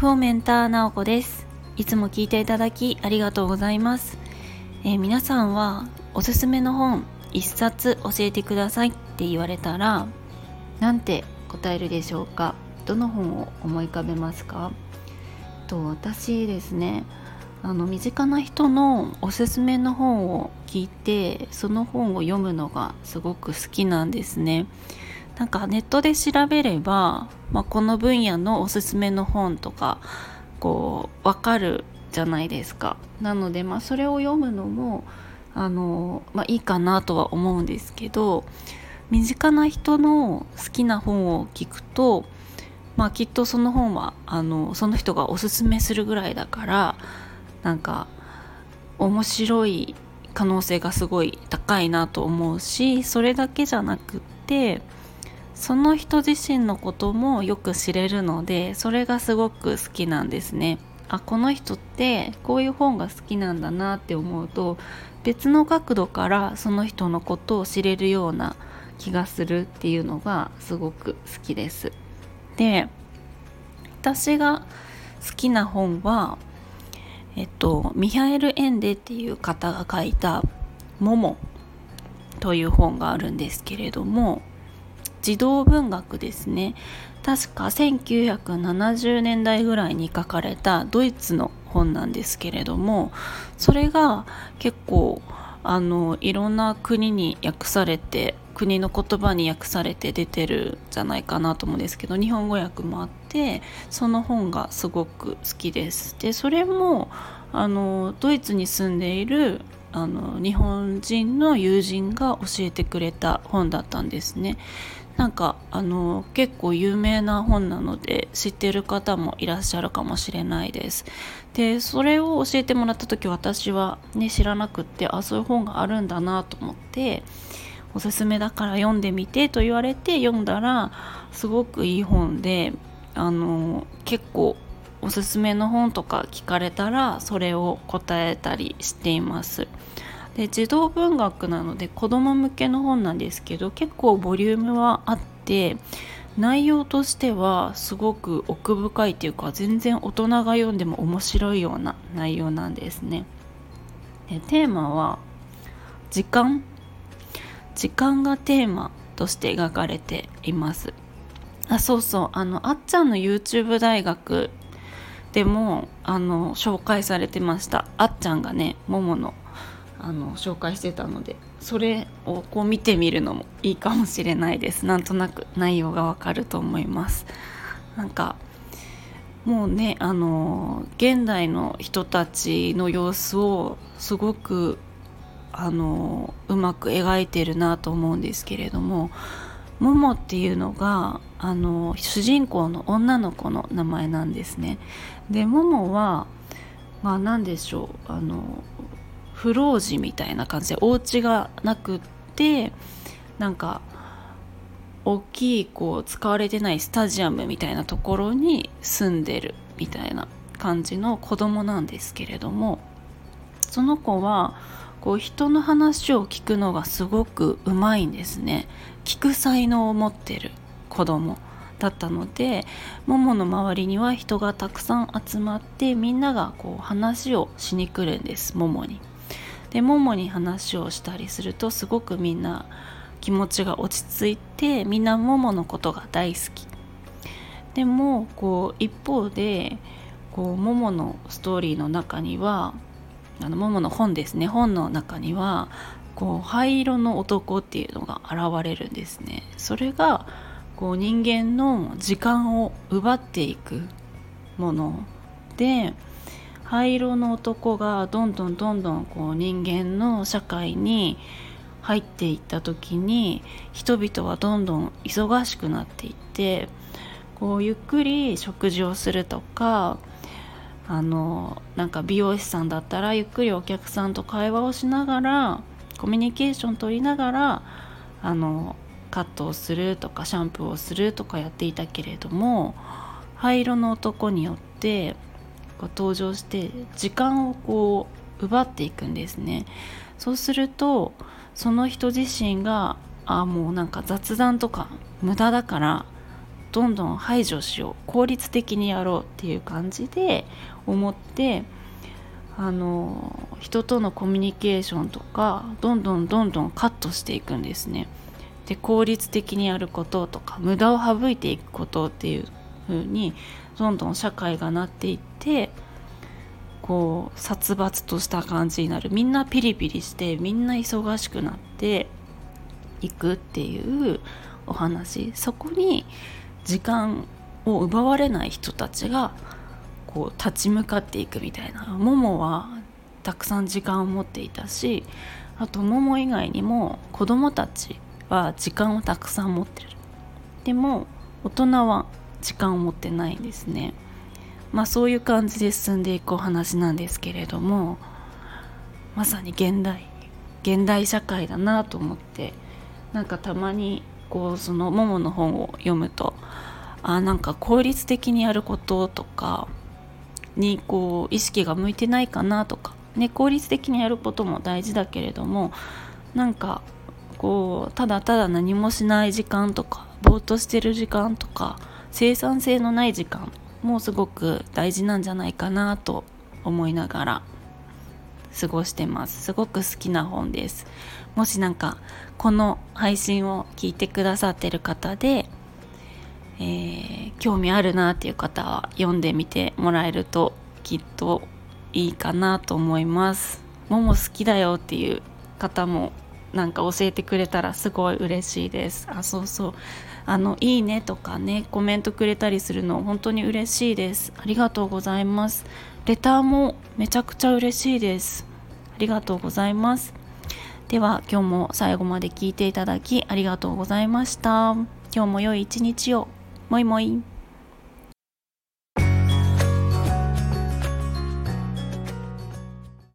フォーメンター直子です。いつも聞いていただきありがとうございます、えー、皆さんはおすすめの本一冊教えてくださいって言われたらなんて答えるでしょうか？どの本を思い浮かべますか？と私ですねあの身近な人のおすすめの本を聞いてその本を読むのがすごく好きなんですね。なんかネットで調べれば、まあ、この分野のおすすめの本とかこう分かるじゃないですか。なので、まあ、それを読むのもあの、まあ、いいかなとは思うんですけど身近な人の好きな本を聞くと、まあ、きっとその本はあのその人がおすすめするぐらいだからなんか面白い可能性がすごい高いなと思うしそれだけじゃなくってその人自身のこともよく知れるのでそれがすごく好きなんですね。あこの人ってこういう本が好きなんだなって思うと別の角度からその人のことを知れるような気がするっていうのがすごく好きです。で私が好きな本はえっとミハエル・エンデっていう方が書いた「モモ」という本があるんですけれども児童文学ですね。確か1970年代ぐらいに書かれたドイツの本なんですけれどもそれが結構あのいろんな国に訳されて国の言葉に訳されて出てるんじゃないかなと思うんですけど日本語訳もあってその本がすごく好きです。でそれもあのドイツに住んでいるあの日本人の友人が教えてくれた本だったんですね。なんかあの結構有名な本なので知ってる方もいらっしゃるかもしれないです。でそれを教えてもらった時私はね知らなくってあそういう本があるんだなと思っておすすめだから読んでみてと言われて読んだらすごくいい本であの結構おすすめの本とか聞かれたらそれを答えたりしています。で児童文学なので子供向けの本なんですけど結構ボリュームはあって内容としてはすごく奥深いというか全然大人が読んでも面白いような内容なんですね。でテーマは時間。時間がテーマとして描かれています。あそうそう。あのあっちゃんの YouTube 大学でもあの紹介されてました。あっちゃんがねもものあの紹介してたのでそれをこう見てみるのもいいかもしれないです。なんとなく内容がわかると思います。なんかもうねあの現代の人たちの様子をすごくあのうまく描いてるなと思うんですけれどもモモっていうのがあの主人公の女の子の名前なんですね。でモモはまあ何でしょうあの不老寺みたいな感じでお家がなくってなんか大きいこう使われてないスタジアムみたいなところに住んでるみたいな感じの子供なんですけれどもその子はこう人の話を聞くのがすごくうまいんですね聞く才能を持ってる子供だったのでももの周りには人がたくさん集まってみんながこう話をしに来るんですももに。でももに話をしたりするとすごくみんな気持ちが落ち着いてみんなもものことが大好きでもこう一方でこうもものストーリーの中にはあのももの本ですね。本の中にはこう灰色の男っていうのが現れるんですね。それがこう人間の時間を奪っていくもので灰色の男がどんどんどんどんこう人間の社会に入っていった時に人々はどんどん忙しくなっていってこうゆっくり食事をするとかあのなんか美容師さんだったらゆっくりお客さんと会話をしながらコミュニケーション取りながらあのカットをするとかシャンプーをするとかやっていたけれども灰色の男によってこう登場して時間をこう奪っていくんですね。そうするとその人自身があもうなんか雑談とか無駄だからどんどん排除しよう効率的にやろうっていう感じで思ってあの人とのコミュニケーションとかどんどんどんどんカットしていくんですね。で効率的にやることとか無駄を省いていくことっていう風にどんどん社会がなっていってこう殺伐とした感じになるみんなピリピリしてみんな忙しくなっていくっていうお話そこに時間を奪われない人たちがこう立ち向かっていくみたいな。ももはたくさん時間を持っていたしあともも以外にも子供たちは時間をたくさん持ってる。でも大人は時間を持ってないんですね。まあそういう感じで進んでいくお話なんですけれどもまさに現代現代社会だなと思ってなんかたまにこうそのももの本を読むとあなんか効率的にやることとかにこう意識が向いてないかなとか、ね、効率的にやることも大事だけれどもなんかこうただただ何もしない時間とかぼーっとしてる時間とか生産性のない時間もすごく大事なんじゃないかなと思いながら過ごしてます。すごく好きな本です。もしなんかこの配信を聞いてくださってる方で、えー、興味あるなっていう方は読んでみてもらえるときっといいかなと思います。もも好きだよっていう方もなんか教えてくれたらすごい嬉しいです。あそうそう。あのいいねとかねコメントくれたりするの本当に嬉しいです。ありがとうございます。レターもめちゃくちゃ嬉しいです。ありがとうございます。では今日も最後まで聞いていただきありがとうございました。今日も良い一日を。もいもい。